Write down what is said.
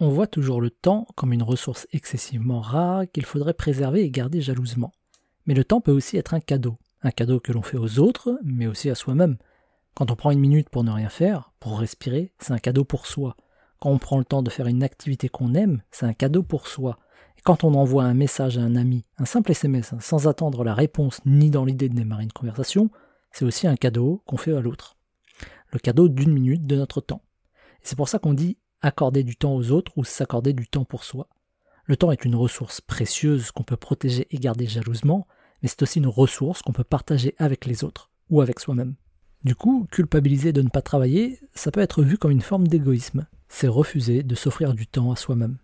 On voit toujours le temps comme une ressource excessivement rare qu'il faudrait préserver et garder jalousement. Mais le temps peut aussi être un cadeau, un cadeau que l'on fait aux autres, mais aussi à soi-même. Quand on prend une minute pour ne rien faire, pour respirer, c'est un cadeau pour soi. Quand on prend le temps de faire une activité qu'on aime, c'est un cadeau pour soi. Et quand on envoie un message à un ami, un simple SMS, sans attendre la réponse ni dans l'idée de démarrer une conversation, c'est aussi un cadeau qu'on fait à l'autre. Le cadeau d'une minute de notre temps. Et c'est pour ça qu'on dit accorder du temps aux autres ou s'accorder du temps pour soi. Le temps est une ressource précieuse qu'on peut protéger et garder jalousement, mais c'est aussi une ressource qu'on peut partager avec les autres ou avec soi-même. Du coup, culpabiliser de ne pas travailler, ça peut être vu comme une forme d'égoïsme. C'est refuser de s'offrir du temps à soi-même.